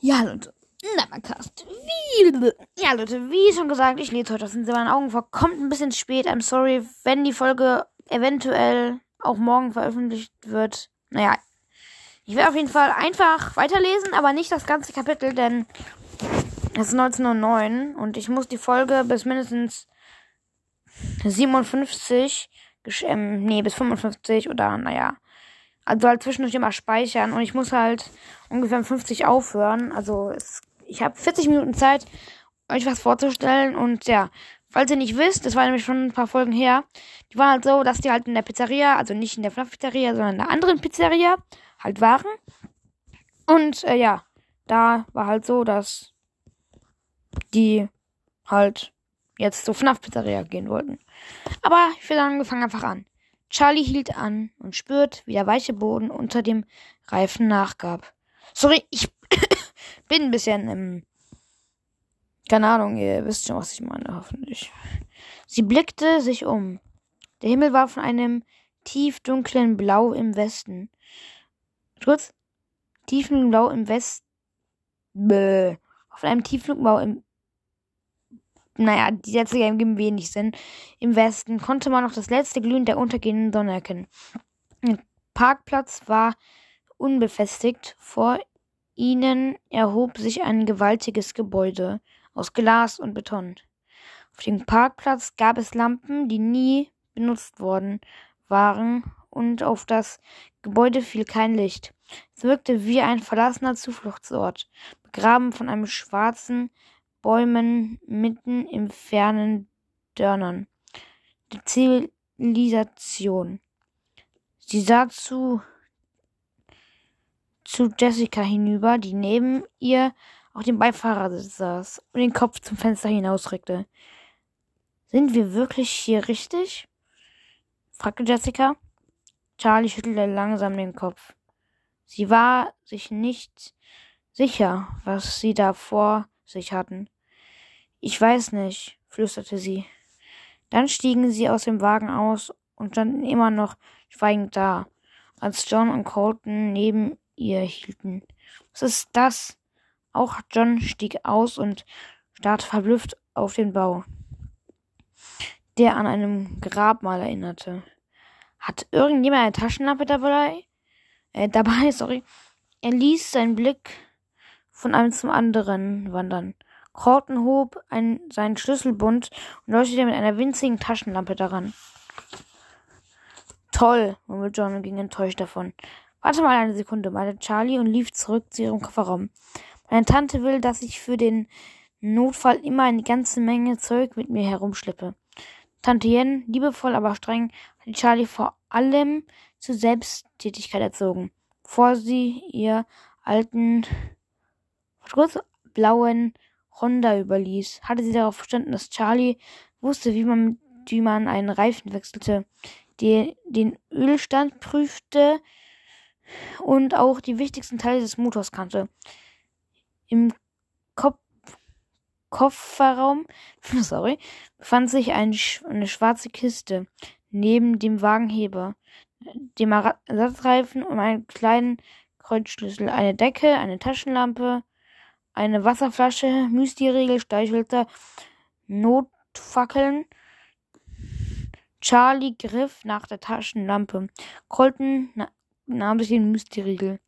Ja, Leute. Nevercast. Wie, ja, Leute, wie schon gesagt, ich lese heute aus den meinen Augen vor. Kommt ein bisschen spät. I'm sorry, wenn die Folge eventuell auch morgen veröffentlicht wird. Naja, ich werde auf jeden Fall einfach weiterlesen, aber nicht das ganze Kapitel, denn es ist 1909 und ich muss die Folge bis mindestens 57, ähm, nee, bis 55 oder, naja, also halt zwischendurch immer speichern und ich muss halt ungefähr 50 aufhören. Also es, ich habe 40 Minuten Zeit, euch was vorzustellen und ja, falls ihr nicht wisst, das war nämlich schon ein paar Folgen her, die waren halt so, dass die halt in der Pizzeria, also nicht in der FNAF-Pizzeria, sondern in der anderen Pizzeria halt waren. Und äh, ja, da war halt so, dass die halt jetzt zur FNAF-Pizzeria gehen wollten. Aber ich würde sagen, wir fangen einfach an. Charlie hielt an und spürt, wie der weiche Boden unter dem Reifen nachgab. Sorry, ich bin ein bisschen ähm, keine Ahnung, ihr wisst schon, was ich meine, hoffentlich. Sie blickte sich um. Der Himmel war von einem tiefdunklen Blau im Westen. Kurz, tiefen Blau im Westen. Bäh. Von einem tiefen Blau im naja, die Sätze geben wenig Sinn. Im Westen konnte man noch das letzte Glühen der untergehenden Sonne erkennen. Der Parkplatz war unbefestigt. Vor ihnen erhob sich ein gewaltiges Gebäude aus Glas und Beton. Auf dem Parkplatz gab es Lampen, die nie benutzt worden waren, und auf das Gebäude fiel kein Licht. Es wirkte wie ein verlassener Zufluchtsort, begraben von einem schwarzen Bäumen mitten im fernen Dörnern der Zivilisation. Sie sah zu, zu Jessica hinüber, die neben ihr auf dem Beifahrersitz saß und den Kopf zum Fenster hinausreckte. Sind wir wirklich hier richtig? fragte Jessica. Charlie schüttelte langsam den Kopf. Sie war sich nicht sicher, was sie da vor sich hatten. Ich weiß nicht, flüsterte sie. Dann stiegen sie aus dem Wagen aus und standen immer noch schweigend da, als John und Colton neben ihr hielten. Was ist das? Auch John stieg aus und starrte verblüfft auf den Bau, der an einem Grabmal erinnerte. Hat irgendjemand eine Taschenlampe dabei? Äh, dabei, sorry. Er ließ seinen Blick von einem zum anderen wandern. Corton hob ein, seinen Schlüsselbund und leuchtete mit einer winzigen Taschenlampe daran. Toll, murmelte John und ging enttäuscht davon. Warte mal eine Sekunde, meinte Charlie und lief zurück zu ihrem Kofferraum. Meine Tante will, dass ich für den Notfall immer eine ganze Menge Zeug mit mir herumschleppe. Tante Yen, liebevoll aber streng, hat Charlie vor allem zur Selbsttätigkeit erzogen, bevor sie ihr alten kurz blauen Honda überließ, hatte sie darauf verstanden, dass Charlie wusste, wie man, wie man einen Reifen wechselte, die, den Ölstand prüfte und auch die wichtigsten Teile des Motors kannte. Im Kopf Kofferraum sorry, befand sich ein, eine schwarze Kiste neben dem Wagenheber, dem Ersatzreifen und einem kleinen Kreuzschlüssel, eine Decke, eine Taschenlampe, eine Wasserflasche, Müsli-Riegel, Streichhölzer, Notfackeln. Charlie griff nach der Taschenlampe. Colton nahm sich den Müsli-Riegel.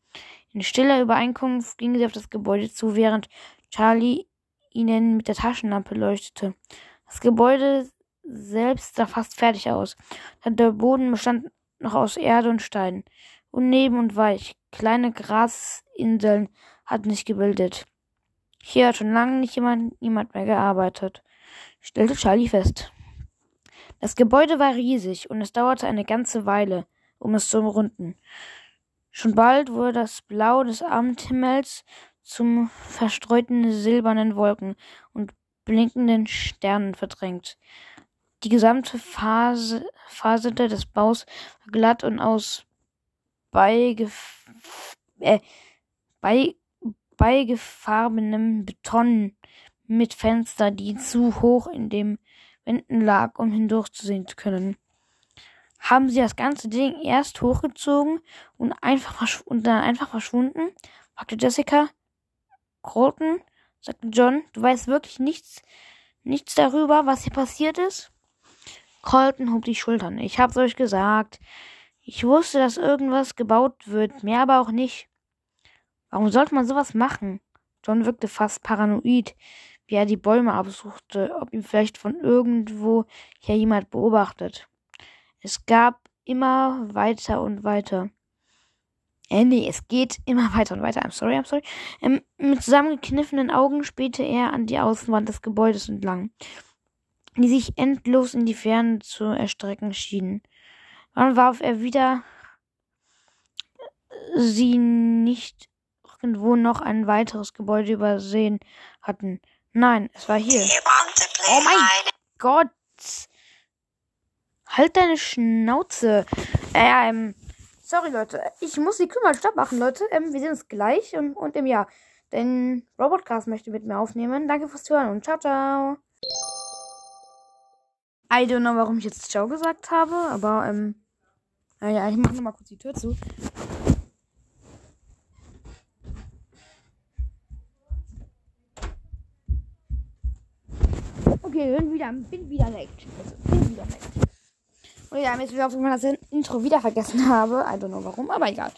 In stiller Übereinkunft gingen sie auf das Gebäude zu, während Charlie ihnen mit der Taschenlampe leuchtete. Das Gebäude selbst sah fast fertig aus. Der Boden bestand noch aus Erde und Stein. Unneben und weich. Kleine Grasinseln hatten sich gebildet. Hier hat schon lange nicht jemand, niemand mehr gearbeitet, stellte Charlie fest. Das Gebäude war riesig und es dauerte eine ganze Weile, um es zu umrunden. Schon bald wurde das Blau des Abendhimmels zum verstreuten silbernen Wolken und blinkenden Sternen verdrängt. Die gesamte Phase, Fasete des Baus war glatt und aus beigef äh, bei beigefarbenem Beton mit Fenster, die zu hoch in den Wänden lag, um hindurchzusehen zu können haben sie das ganze Ding erst hochgezogen und einfach und dann einfach verschwunden? fragte Jessica. Colton, sagte John, du weißt wirklich nichts, nichts darüber, was hier passiert ist? Colton hob die Schultern. Ich hab's euch gesagt. Ich wusste, dass irgendwas gebaut wird, mehr aber auch nicht. Warum sollte man sowas machen? John wirkte fast paranoid, wie er die Bäume absuchte, ob ihn vielleicht von irgendwo her jemand beobachtet. Es gab immer weiter und weiter. Äh, nee, es geht immer weiter und weiter. I'm sorry, I'm sorry. Ähm, mit zusammengekniffenen Augen spähte er an die Außenwand des Gebäudes entlang, die sich endlos in die Ferne zu erstrecken schien. Dann warf er wieder sie nicht irgendwo noch ein weiteres Gebäude übersehen hatten. Nein, es war hier. Oh mein Gott! Halt deine Schnauze. Äh, ähm, sorry Leute, ich muss die Kümmern stopp machen, Leute. Ähm, wir sehen uns gleich und, und im Jahr. Denn Robotcast möchte mit mir aufnehmen. Danke fürs Zuhören und ciao, ciao. I don't know, warum ich jetzt Ciao gesagt habe, aber ähm, naja, ich mache nochmal kurz die Tür zu. Okay, bin wieder, bin wieder weg. Also, bin wieder weg. Und ja, mir ist wieder aufgefallen, dass ich das Intro wieder vergessen habe. I don't know warum, aber egal.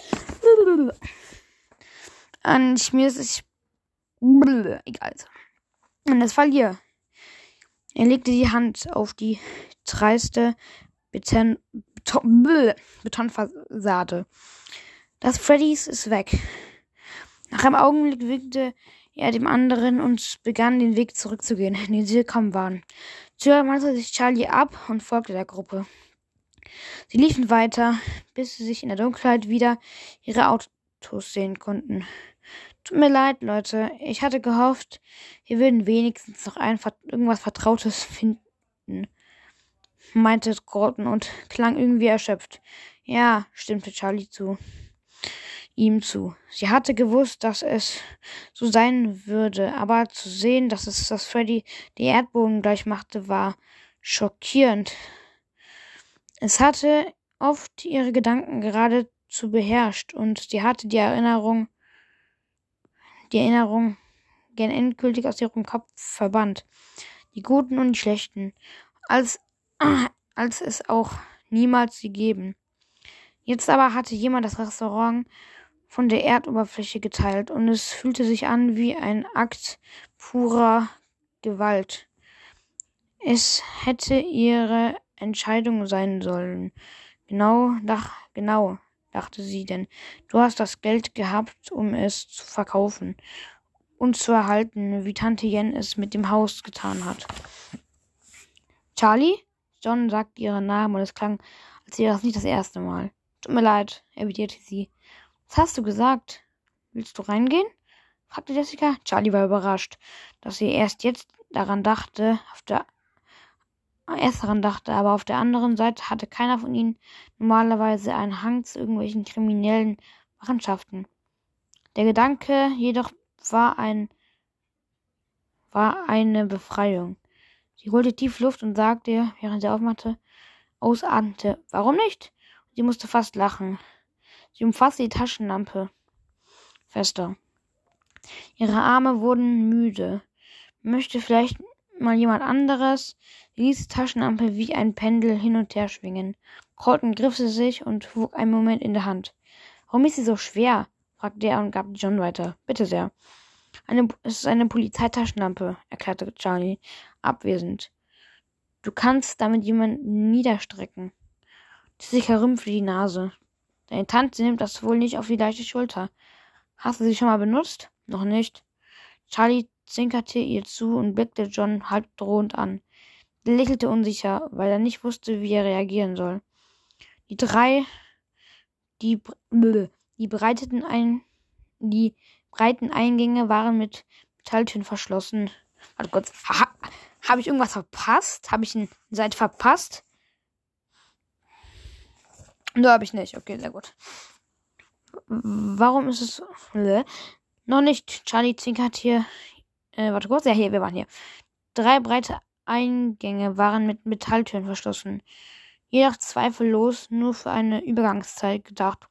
Und mir ist es. Egal. Und das Fall hier. Er legte die Hand auf die dreiste Beton, Beton, Betonfassade. Das Freddys ist weg. Nach einem Augenblick winkte er dem anderen und begann den Weg zurückzugehen, den sie gekommen waren. Zöger machte sich Charlie ab und folgte der Gruppe. Sie liefen weiter, bis sie sich in der Dunkelheit wieder ihre Autos sehen konnten. Tut mir leid, Leute. Ich hatte gehofft, wir würden wenigstens noch ein, irgendwas Vertrautes finden, meinte Gordon und klang irgendwie erschöpft. Ja, stimmte Charlie zu ihm zu. Sie hatte gewusst, dass es so sein würde, aber zu sehen, dass es das Freddy die Erdboden gleich machte, war schockierend. Es hatte oft ihre Gedanken geradezu beherrscht und sie hatte die Erinnerung, die Erinnerung gern endgültig aus ihrem Kopf verbannt. Die Guten und die Schlechten, als, als es auch niemals sie geben. Jetzt aber hatte jemand das Restaurant von der Erdoberfläche geteilt und es fühlte sich an wie ein Akt purer Gewalt. Es hätte ihre Entscheidung sein sollen. Genau, dach, genau, dachte sie, denn du hast das Geld gehabt, um es zu verkaufen und zu erhalten, wie Tante Jen es mit dem Haus getan hat. Charlie? John sagte ihren Namen und es klang, als wäre das nicht das erste Mal. Tut mir leid, erwiderte sie. Was hast du gesagt? Willst du reingehen? fragte Jessica. Charlie war überrascht, dass sie erst jetzt daran dachte, auf der erst daran dachte, aber auf der anderen Seite hatte keiner von ihnen normalerweise einen Hang zu irgendwelchen kriminellen Machenschaften. Der Gedanke jedoch war ein war eine Befreiung. Sie holte tief Luft und sagte, während sie aufmachte, ausatmete, warum nicht? Sie musste fast lachen. Sie umfasste die Taschenlampe fester. Ihre Arme wurden müde. Möchte vielleicht mal jemand anderes? Sie ließ die Taschenlampe wie ein Pendel hin und her schwingen. Colton griff sie sich und wog einen Moment in der Hand. Warum ist sie so schwer? fragte er und gab John weiter. Bitte sehr. Eine, es ist eine Polizeitaschenlampe, erklärte Charlie, abwesend. Du kannst damit jemanden niederstrecken. Jessica rümpfte die Nase. Deine Tante nimmt das wohl nicht auf die leichte Schulter. Hast du sie schon mal benutzt? Noch nicht. Charlie zwinkerte ihr zu und blickte John halb drohend an. Er lächelte unsicher, weil er nicht wusste, wie er reagieren soll. Die drei, die, die breiteten ein, die breiten Eingänge waren mit Metalltüren verschlossen. Warte kurz. Ha, Habe ich irgendwas verpasst? Habe ich eine Seite verpasst? Da habe ich nicht. Okay, sehr gut. Warum ist es. Bleh. Noch nicht. Charlie zwinkert hier. Äh, warte kurz. Ja, hier, wir waren hier. Drei breite Eingänge waren mit Metalltüren verschlossen. Jedoch zweifellos nur für eine Übergangszeit gedacht,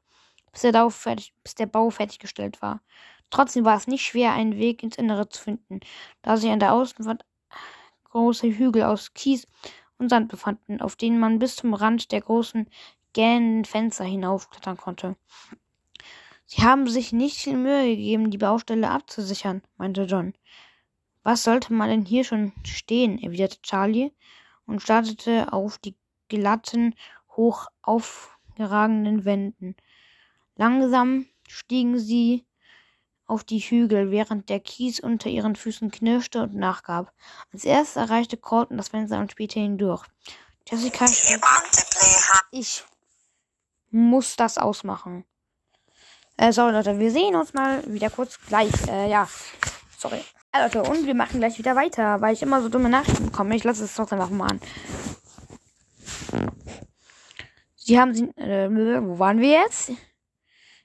bis der, fertig, bis der Bau fertiggestellt war. Trotzdem war es nicht schwer, einen Weg ins Innere zu finden, da sich an der Außenwand große Hügel aus Kies und Sand befanden, auf denen man bis zum Rand der großen gähnenden Fenster hinaufklettern konnte. Sie haben sich nicht viel Mühe gegeben, die Baustelle abzusichern, meinte John. Was sollte man denn hier schon stehen? erwiderte Charlie und startete auf die glatten, hoch aufgeragenden Wänden. Langsam stiegen sie auf die Hügel, während der Kies unter ihren Füßen knirschte und nachgab. Als erstes erreichte Colton das Fenster und spielte hindurch. Jessica Ich muss das ausmachen. Äh, sorry, Leute, wir sehen uns mal wieder kurz gleich. Äh, ja, sorry. Ja, Leute, und wir machen gleich wieder weiter, weil ich immer so dumme Nachrichten bekomme. Ich lasse es trotzdem einfach mal an. Sie haben sie. Äh, wo waren wir jetzt?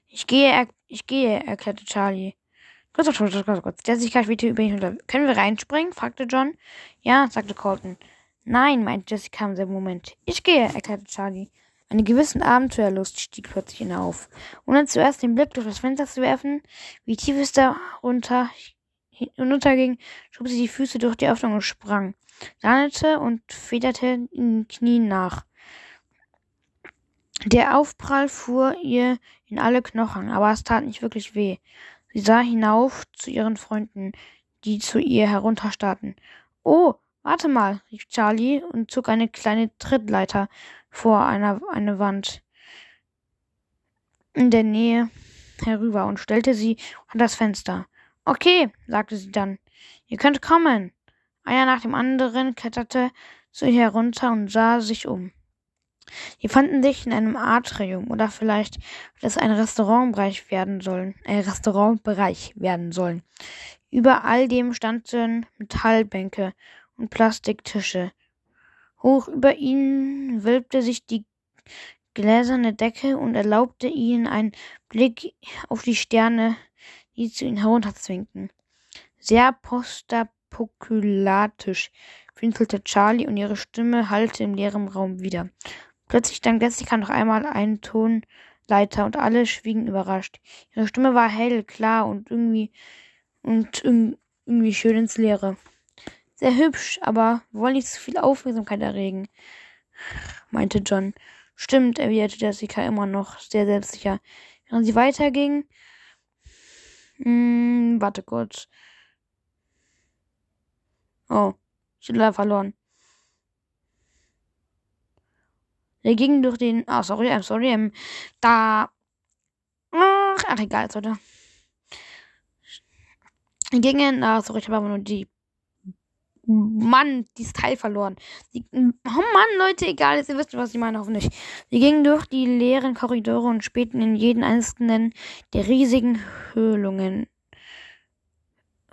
Ich gehe, ich gehe, erklärte Charlie. Kurz, kurz, kurz, kurz. Jessica schwebte über ihn. Können wir reinspringen? fragte John. Ja, sagte Colton. Nein, meinte Jessica im selben Moment. Ich gehe, erklärte Charlie. Eine gewisse Abenteuerlust stieg plötzlich in auf. Ohne zuerst den Blick durch das Fenster zu werfen, wie tief es da runter hinunterging, schob sie die Füße durch die Öffnung und sprang, landete und federte in den Knien nach. Der Aufprall fuhr ihr in alle Knochen, aber es tat nicht wirklich weh. Sie sah hinauf zu ihren Freunden, die zu ihr herunterstarrten. Oh, warte mal, rief Charlie und zog eine kleine Trittleiter vor einer eine Wand in der Nähe herüber und stellte sie an das Fenster. Okay, sagte sie dann. Ihr könnt kommen. Einer nach dem anderen kletterte zu ihr herunter und sah sich um. Sie fanden sich in einem Atrium oder vielleicht wird es ein Restaurantbereich werden sollen, ein Restaurantbereich werden sollen. Über all dem standen Metallbänke und Plastiktische. Hoch über ihnen wölbte sich die gläserne Decke und erlaubte ihnen einen Blick auf die Sterne, die zu ihnen herunterzwinkten. Sehr postapokulatisch winkelte Charlie und ihre Stimme hallte im leeren Raum wieder. Plötzlich sang Jessica noch einmal einen Tonleiter und alle schwiegen überrascht. Ihre Stimme war hell, klar und irgendwie und irgendwie schön ins Leere. Sehr hübsch, aber wollen nicht zu viel Aufmerksamkeit erregen, meinte John. Stimmt, erwiderte Jessica immer noch sehr selbstsicher. Während sie weiterging. Hm, warte kurz. Oh, leider verloren. Wir gingen durch den. Ah, sorry, I'm sorry. Ähm, da. Ach, ach egal, Leute. Wir gingen. Ah, sorry, ich habe aber nur die Mann, dieses Teil verloren. Die, oh Mann, Leute, egal, ihr wisst, was ich meine, hoffentlich. Sie gingen durch die leeren Korridore und spähten in jeden einzelnen der riesigen Höhlungen,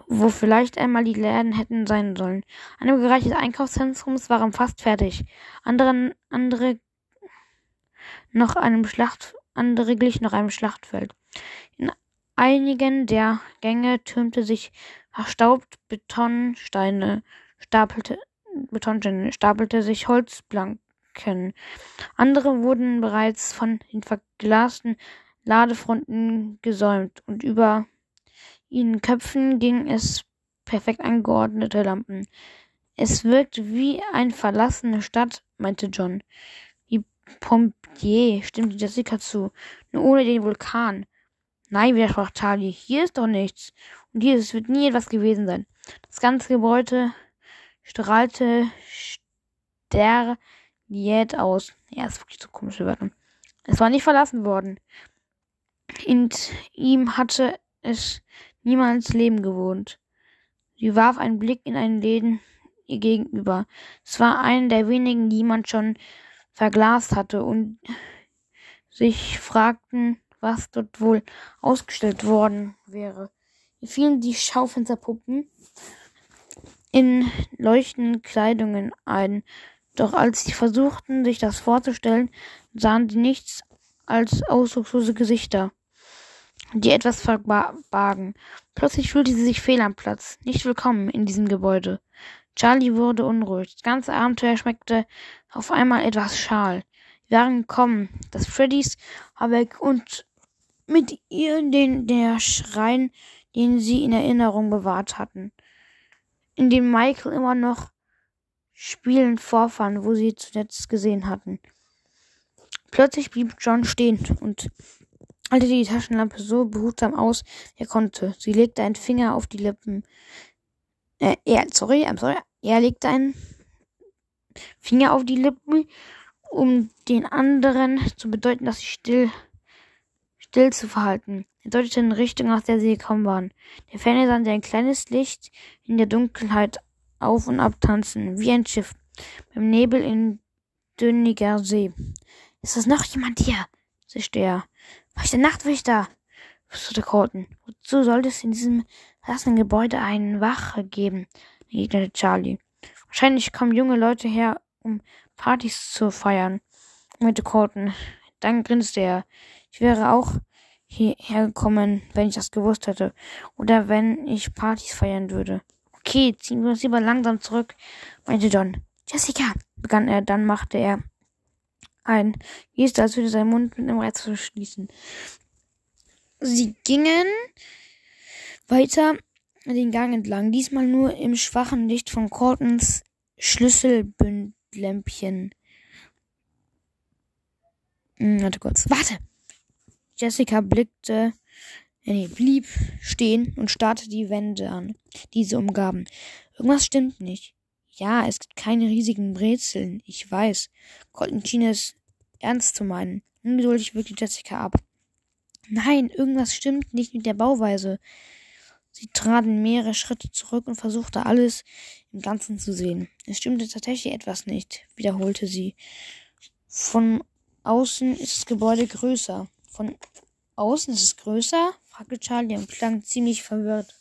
wo vielleicht einmal die Läden hätten sein sollen. Ein Bereich des Einkaufszentrums waren fast fertig. Andere, andere noch einem Schlacht, andere glich noch einem Schlachtfeld. In einigen der Gänge türmte sich verstaubt Betonsteine stapelte, Betonsteine, stapelte sich Holzplanken. Andere wurden bereits von den verglasten Ladefronten gesäumt und über ihren Köpfen ging es perfekt angeordnete Lampen. Es wirkt wie eine verlassene Stadt, meinte John. Wie Pompier, stimmte Jessica zu. Nur ohne den Vulkan. Nein, widersprach Charlie. Hier ist doch nichts. Und hier wird nie etwas gewesen sein. Das ganze Gebäude strahlte sterliert aus. Ja, ist wirklich so komische Wörter. Es war nicht verlassen worden. In ihm hatte es niemals Leben gewohnt. Sie warf einen Blick in einen Läden ihr gegenüber. Es war einer der wenigen, die jemand schon verglast hatte und sich fragten, was dort wohl ausgestellt worden wäre. Mir fielen die Schaufensterpuppen in leuchtenden Kleidungen ein. Doch als sie versuchten, sich das vorzustellen, sahen sie nichts als ausdruckslose Gesichter, die etwas verbargen. Plötzlich fühlte sie sich fehl am Platz, nicht willkommen in diesem Gebäude. Charlie wurde unruhig. Das ganze Abenteuer schmeckte auf einmal etwas schal. Wir waren gekommen, das Freddys weg und mit ihr den der Schrein den sie in Erinnerung bewahrt hatten, in dem Michael immer noch spielend vorfand, wo sie zuletzt gesehen hatten. Plötzlich blieb John stehen und alte die Taschenlampe so behutsam aus, er konnte. Sie legte einen Finger auf die Lippen. Äh, er, sorry, I'm sorry. Er legte einen Finger auf die Lippen, um den anderen zu bedeuten, dass sie still, still zu verhalten. Er deutete in Richtung, aus der sie gekommen waren. Der Ferne sandte ein kleines Licht in der Dunkelheit auf und ab tanzen, wie ein Schiff beim Nebel in dünniger See. Ist das noch jemand hier? zischte er. War ich der Nachtwächter? flüsterte Colton. Wozu sollte es in diesem verlassenen Gebäude einen Wache geben? entgegnete Charlie. Wahrscheinlich kommen junge Leute her, um Partys zu feiern, meinte Colton. Dann grinste er. Ich wäre auch hierher gekommen, wenn ich das gewusst hätte. Oder wenn ich Partys feiern würde. Okay, ziehen wir uns lieber langsam zurück, meinte John. Jessica, begann er, dann machte er ein Geste, als würde sein Mund mit einem Reiz verschließen. Sie gingen weiter den Gang entlang, diesmal nur im schwachen Licht von Cortons Schlüsselbündlämpchen. Hm, warte kurz. Warte! Jessica blickte Nee, blieb stehen und starrte die Wände an, die sie umgaben. Irgendwas stimmt nicht. Ja, es gibt keine riesigen Brezeln, ich weiß. Colton schien es ernst zu meinen. Ungeduldig wirkte Jessica ab. Nein, irgendwas stimmt nicht mit der Bauweise. Sie traten mehrere Schritte zurück und versuchte alles im Ganzen zu sehen. Es stimmte tatsächlich etwas nicht, wiederholte sie. Von außen ist das Gebäude größer. Von außen ist es größer? fragte Charlie und klang ziemlich verwirrt.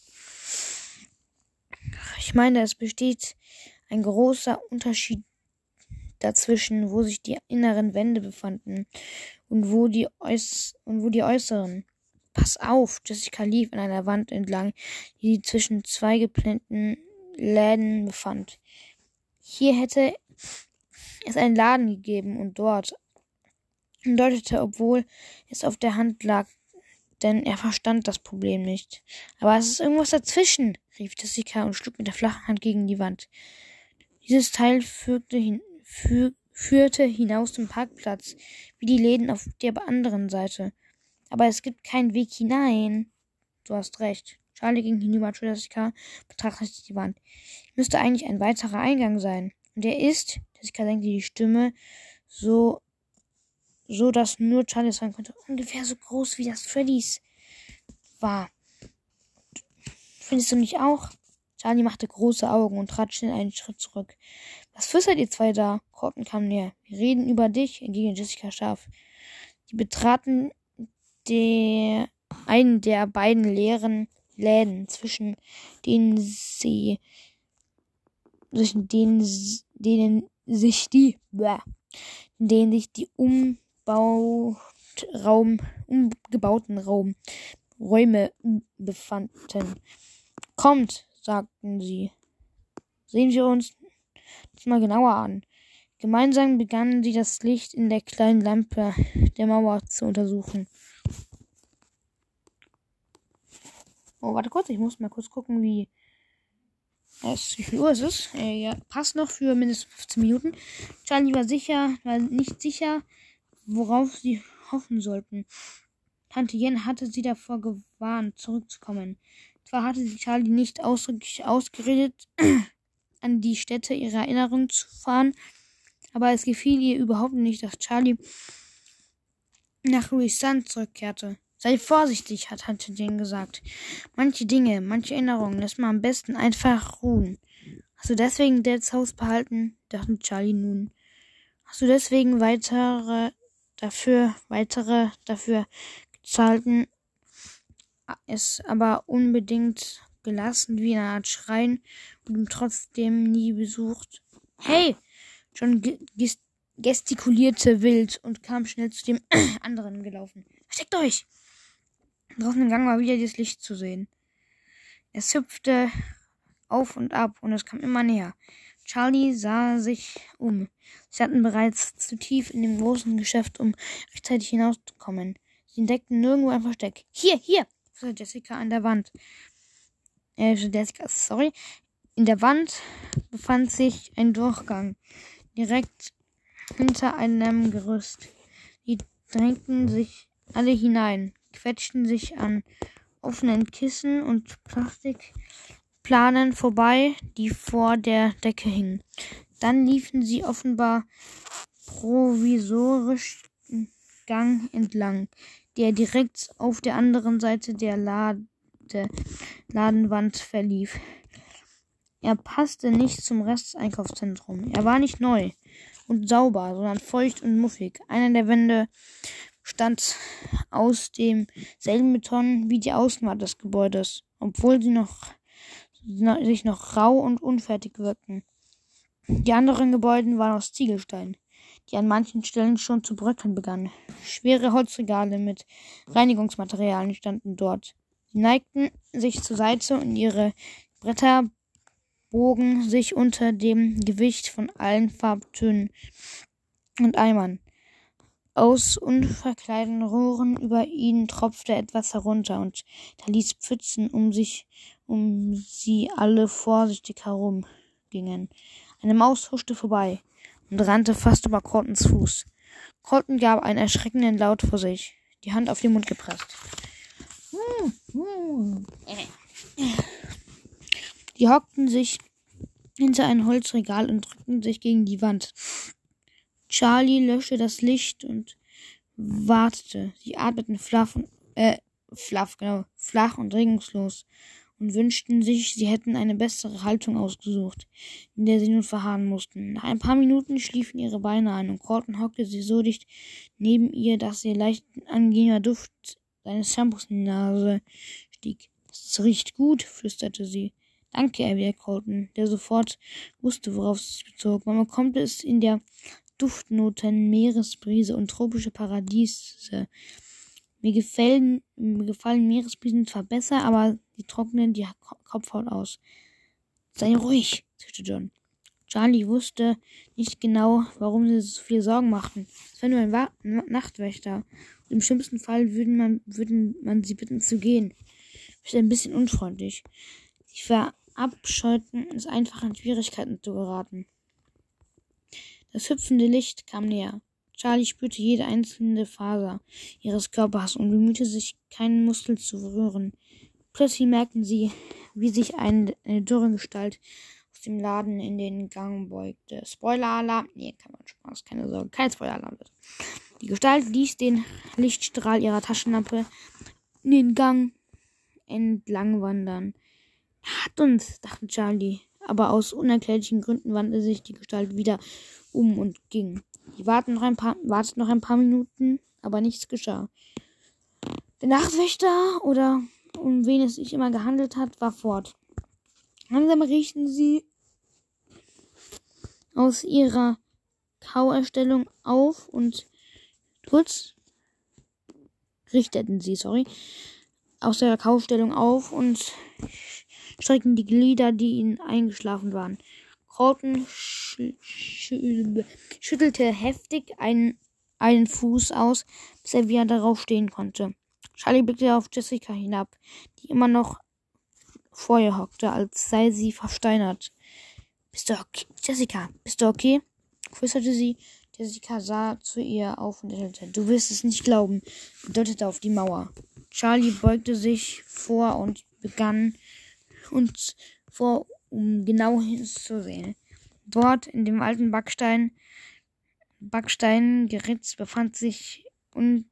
Ich meine, es besteht ein großer Unterschied dazwischen, wo sich die inneren Wände befanden und wo die, äuß und wo die äußeren. Pass auf, Jessica lief an einer Wand entlang, die zwischen zwei geplänten Läden befand. Hier hätte es einen Laden gegeben und dort deutete, obwohl es auf der Hand lag, denn er verstand das Problem nicht. Aber es ist irgendwas dazwischen, rief Jessica und schlug mit der flachen Hand gegen die Wand. Dieses Teil führte, hin, für, führte hinaus zum Parkplatz, wie die Läden auf der anderen Seite. Aber es gibt keinen Weg hinein. Du hast recht. Charlie ging hinüber zu Jessica, betrachtete die Wand. Müsste eigentlich ein weiterer Eingang sein. Und er ist, Jessica senkte die Stimme, so so dass nur Charlie sein konnte. Ungefähr so groß wie das Freddys war. Findest du nicht auch? Charlie machte große Augen und trat schnell einen Schritt zurück. Was flüstert ihr zwei da? Corton kam näher. Wir reden über dich, entgegen Jessica scharf. Die betraten der, einen der beiden leeren Läden, zwischen denen sie, zwischen denen, denen sich die, denen sich die um Raum, umgebauten Raum, Räume befanden. Kommt, sagten sie. Sehen wir uns das mal genauer an. Gemeinsam begannen sie das Licht in der kleinen Lampe der Mauer zu untersuchen. Oh, warte kurz, ich muss mal kurz gucken, wie es, wie viel Uhr ist? Äh, ja, passt noch für mindestens 15 Minuten. Charlie war sicher, war nicht sicher, worauf sie hoffen sollten. Tante Jen hatte sie davor gewarnt, zurückzukommen. Zwar hatte sie Charlie nicht ausdrücklich ausgeredet, an die Stätte ihrer Erinnerung zu fahren, aber es gefiel ihr überhaupt nicht, dass Charlie nach Louisanne zurückkehrte. Sei vorsichtig, hat Tante Jen gesagt. Manche Dinge, manche Erinnerungen lässt man am besten einfach ruhen. Hast du deswegen Dads Haus behalten? dachte Charlie nun. Hast du deswegen weitere dafür weitere dafür gezahlten es aber unbedingt gelassen wie eine Art Schreien und trotzdem nie besucht. Hey! John gestikulierte wild und kam schnell zu dem anderen gelaufen. Versteckt euch! Draußen im Gang war wieder das Licht zu sehen. Es hüpfte auf und ab und es kam immer näher. Charlie sah sich um. Sie hatten bereits zu tief in dem großen Geschäft, um rechtzeitig hinauszukommen. Sie entdeckten nirgendwo ein Versteck. Hier, hier! flüsterte Jessica an der Wand. Äh, Jessica, sorry. In der Wand befand sich ein Durchgang. Direkt hinter einem Gerüst. Die drängten sich alle hinein, quetschten sich an offenen Kissen und Plastikplanen vorbei, die vor der Decke hingen. Dann liefen sie offenbar provisorisch Gang entlang, der direkt auf der anderen Seite der Lade, Ladenwand verlief. Er passte nicht zum Rest. Er war nicht neu und sauber, sondern feucht und muffig. Einer der Wände stand aus demselben Beton wie die Außenwand des Gebäudes, obwohl sie noch sich noch rau und unfertig wirkten. Die anderen Gebäude waren aus Ziegelstein, die an manchen Stellen schon zu bröckeln begannen. Schwere Holzregale mit Reinigungsmaterialien standen dort. Sie neigten sich zur Seite und ihre Bretter bogen sich unter dem Gewicht von allen Farbtönen und Eimern. Aus unverkleideten Rohren über ihnen tropfte etwas herunter und da ließ Pfützen um sich, um sie alle vorsichtig herumgingen. Eine Maus huschte vorbei und rannte fast über Coltons Fuß. Colton gab einen erschreckenden Laut vor sich, die Hand auf den Mund gepresst. Die hockten sich hinter ein Holzregal und drückten sich gegen die Wand. Charlie löschte das Licht und wartete. Sie atmeten flach und, äh, flach, genau, flach und regungslos und wünschten sich, sie hätten eine bessere Haltung ausgesucht, in der sie nun verharren mussten. Nach ein paar Minuten schliefen ihre Beine ein und Colton hockte sie so dicht neben ihr, dass ihr leicht angenehmer Duft seines Shampoos in die Nase stieg. Das riecht gut, flüsterte sie. Danke, erwiderte Colton, der sofort wusste, worauf es sich bezog. Man bekommt es in der Duftnoten, Meeresbrise und tropische Paradiese. Mir gefallen, mir gefallen Meeresbrisen zwar besser, aber sie trocknen die Kopfhaut aus. Sei ruhig, zischte John. Charlie wusste nicht genau, warum sie so viel Sorgen machten. Es war nur ein Wa Nachtwächter. Und Im schlimmsten Fall würden man, würden man sie bitten zu gehen. Ist ein bisschen unfreundlich. Sie verabscheuten es einfach in Schwierigkeiten zu geraten. Das hüpfende Licht kam näher. Charlie spürte jede einzelne Faser ihres Körpers und bemühte sich, keinen Muskel zu rühren. Plötzlich merkten sie, wie sich eine, eine dürre Gestalt aus dem Laden in den Gang beugte. Spoiler-Alarm. Nee, kann man Spaß, keine Sorge. Kein Spoiler-Alarm. Die Gestalt ließ den Lichtstrahl ihrer Taschenlampe in den Gang entlang wandern. Hat uns, dachte Charlie. Aber aus unerklärlichen Gründen wandte sich die Gestalt wieder um und ging. Die warten noch ein paar, wartet noch ein paar Minuten, aber nichts geschah. Der Nachtwächter oder um wen es sich immer gehandelt hat, war fort. Langsam richten sie aus ihrer Kauerstellung auf und kurz richteten sie, sorry, aus der Kaustellung auf und streckten die Glieder, die ihnen eingeschlafen waren. Colton sch sch schüttelte heftig einen, einen Fuß aus, bis er wieder darauf stehen konnte. Charlie blickte auf Jessica hinab, die immer noch vor ihr hockte, als sei sie versteinert. Bist du okay? Jessica, bist du okay? flüsterte sie. Jessica sah zu ihr auf und lächelte. Du wirst es nicht glauben, deutete auf die Mauer. Charlie beugte sich vor und begann und vor um genau hinzusehen. Dort in dem alten Backstein, Backsteingeritz befand sich un,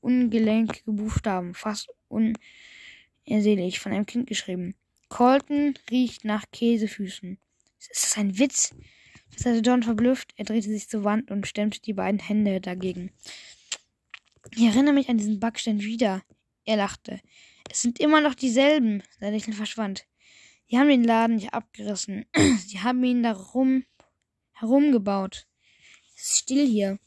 ungelenkige Buchstaben, fast unersehlich, von einem Kind geschrieben. Colton riecht nach Käsefüßen. Ist das ein Witz? Hatte John verblüfft. Er drehte sich zur Wand und stemmte die beiden Hände dagegen. Ich erinnere mich an diesen Backstein wieder. Er lachte. Es sind immer noch dieselben. Sein Lächeln verschwand. Die haben den Laden nicht abgerissen. Sie haben ihn darum herumgebaut. Es ist still hier.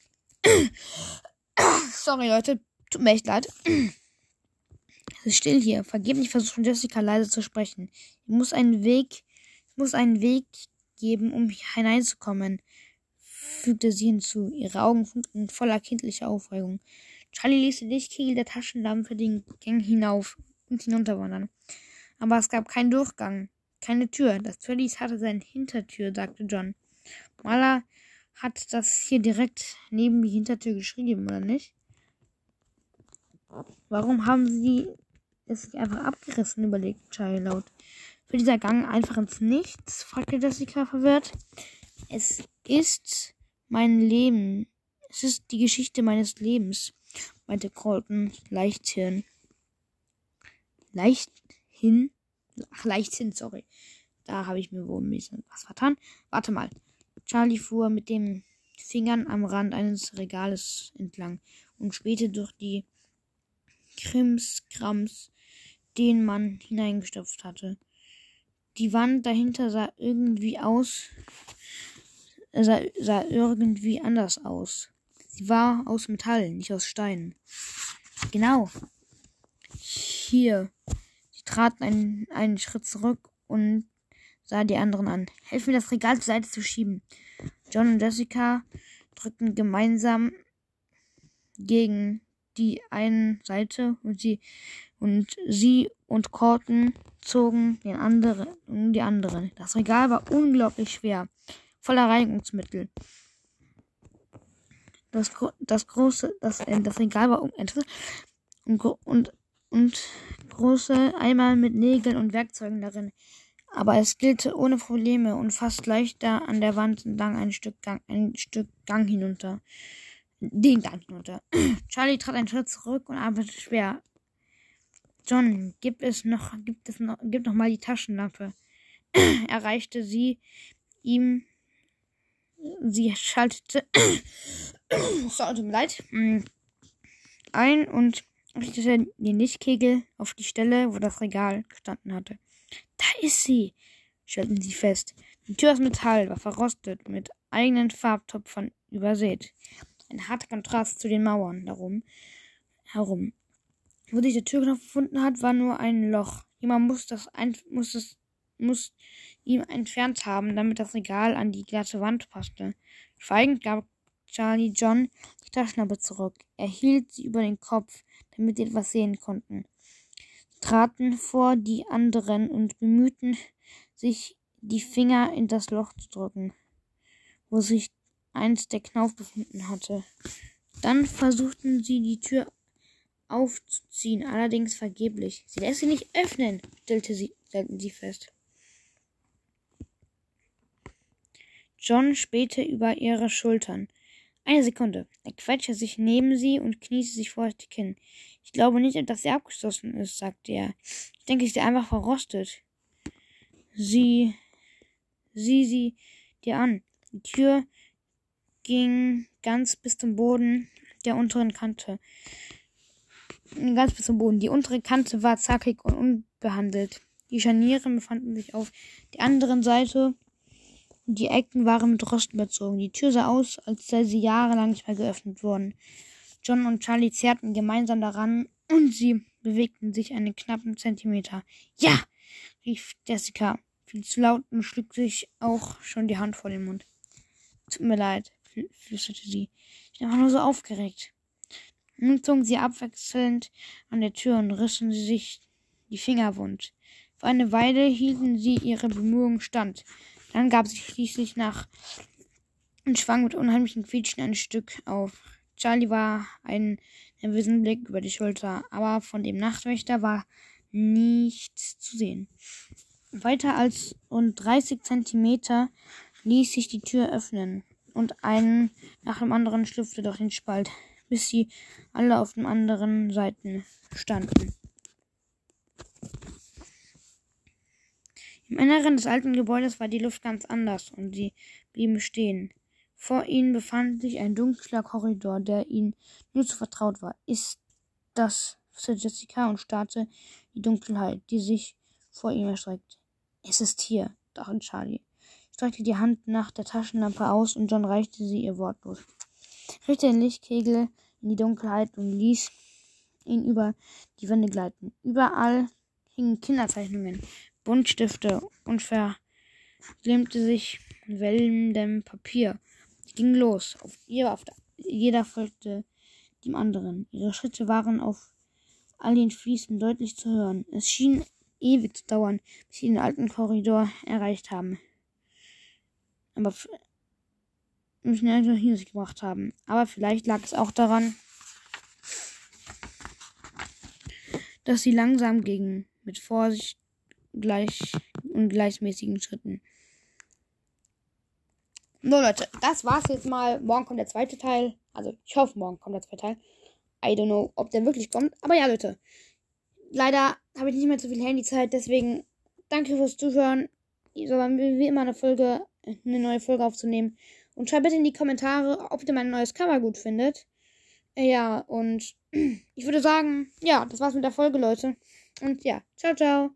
Sorry, Leute. Tut mir echt leid. Es ist still hier. Vergeblich versucht Jessica leise zu sprechen. Ich muss einen Weg, ich muss einen Weg geben, um hineinzukommen, fügte sie hinzu. Ihre Augen funkelten voller kindlicher Aufregung. Charlie ließ die Lichtkegel der Taschenlampe den Gang hinauf und hinunterwandern. Aber es gab keinen Durchgang, keine Tür. Das Verlies hatte seine Hintertür, sagte John. Maler hat das hier direkt neben die Hintertür geschrieben, oder nicht? Warum haben sie es nicht einfach abgerissen, überlegt Charlie laut. Für dieser Gang einfach ins Nichts? fragte Jessica verwirrt. Es ist mein Leben. Es ist die Geschichte meines Lebens, meinte Colton leichthin. Leichthin? Ach, leichthin, sorry. Da habe ich mir wohl ein bisschen was vertan. Warte mal. Charlie fuhr mit den Fingern am Rand eines Regales entlang und spähte durch die Krimskrams, den man hineingestopft hatte. Die Wand dahinter sah irgendwie aus, sah, sah irgendwie anders aus. Sie war aus Metall, nicht aus Stein. Genau. Hier. Sie traten einen, einen Schritt zurück und sah die anderen an. Helf mir, das Regal zur Seite zu schieben. John und Jessica drückten gemeinsam gegen die eine Seite und sie und sie und Corton zogen den anderen die andere. Das Regal war unglaublich schwer, voller Reinigungsmittel. Das, das große, das, äh, das Regal war und, und, und große Eimer mit Nägeln und Werkzeugen darin. Aber es gilte ohne Probleme und fast leichter an der Wand entlang ein Stück Gang, ein Stück Gang hinunter. Den Gang hinunter. Charlie trat einen Schritt zurück und arbeitete schwer. John, gib es noch, gibt es noch, gib noch mal die Taschenlampe. Erreichte sie ihm. Sie schaltete, tut mir leid, mm, ein und richtete den Lichtkegel auf die Stelle, wo das Regal gestanden hatte. Da ist sie, stellten sie fest. Die Tür aus Metall war verrostet, mit eigenen Farbtopfern übersät. Ein harter Kontrast zu den Mauern darum herum. Wo sich der Türknopf gefunden hat, war nur ein Loch. Jemand muss das ein, muss es muss ihm entfernt haben, damit das Regal an die glatte Wand passte. Schweigend gab Charlie John die Taschenlampe zurück. Er hielt sie über den Kopf, damit sie etwas sehen konnten traten vor die anderen und bemühten sich, die Finger in das Loch zu drücken, wo sich einst der Knauf befunden hatte. Dann versuchten sie, die Tür aufzuziehen, allerdings vergeblich. Sie lässt sie nicht öffnen, stellte sie, stellten sie fest. John spähte über ihre Schultern. Eine Sekunde. Er quetschte sich neben sie und kniete sich vorsichtig hin. Ich glaube nicht, dass sie abgeschlossen ist, sagte er. Ich denke, sie ist einfach verrostet. Sie, sieh sie dir an. Die Tür ging ganz bis zum Boden der unteren Kante. Ganz bis zum Boden. Die untere Kante war zackig und unbehandelt. Die Scharniere befanden sich auf der anderen Seite. Die Ecken waren mit Rost überzogen. Die Tür sah aus, als sei sie jahrelang nicht mehr geöffnet worden. John und Charlie zerrten gemeinsam daran und sie bewegten sich einen knappen Zentimeter. Ja! rief Jessica viel zu laut und schlug sich auch schon die Hand vor den Mund. Tut mir leid, flüsterte sie. Ich einfach nur so aufgeregt. Nun zogen sie abwechselnd an der Tür und rissen sie sich die Finger wund. Für eine Weile hielten sie ihre Bemühungen stand. Dann gab sie schließlich nach und schwang mit unheimlichen Quietschen ein Stück auf. Charlie war ein nervösen Blick über die Schulter, aber von dem Nachtwächter war nichts zu sehen. Weiter als rund 30 Zentimeter ließ sich die Tür öffnen und einen nach dem anderen schlüpfte durch den Spalt, bis sie alle auf den anderen Seiten standen. Im Inneren des alten Gebäudes war die Luft ganz anders und sie blieben stehen. Vor ihnen befand sich ein dunkler Korridor, der ihnen nur zu vertraut war. Ist das, flüsterte Jessica und starrte die Dunkelheit, die sich vor ihm erstreckt. Es ist hier, dachte Charlie, streckte die Hand nach der Taschenlampe aus und John reichte sie ihr wortlos. Richtete den Lichtkegel in die Dunkelheit und ließ ihn über die Wände gleiten. Überall hingen Kinderzeichnungen, Buntstifte und verglimmte sich wellendem Papier ging los. Auf ihr, auf der, jeder folgte dem anderen. Ihre Schritte waren auf all den Fließen deutlich zu hören. Es schien ewig zu dauern, bis sie den alten Korridor erreicht haben. Aber ja hinter sich gebracht haben. Aber vielleicht lag es auch daran, dass sie langsam gingen, mit Vorsicht gleich und gleichmäßigen Schritten. So Leute, das war's jetzt mal. Morgen kommt der zweite Teil. Also ich hoffe, morgen kommt der zweite Teil. I don't know, ob der wirklich kommt. Aber ja, Leute. Leider habe ich nicht mehr so viel Handyzeit, deswegen danke fürs Zuhören. So war wie immer eine Folge, eine neue Folge aufzunehmen. Und schreibt bitte in die Kommentare, ob ihr mein neues Cover gut findet. Ja, und ich würde sagen, ja, das war's mit der Folge, Leute. Und ja, ciao, ciao.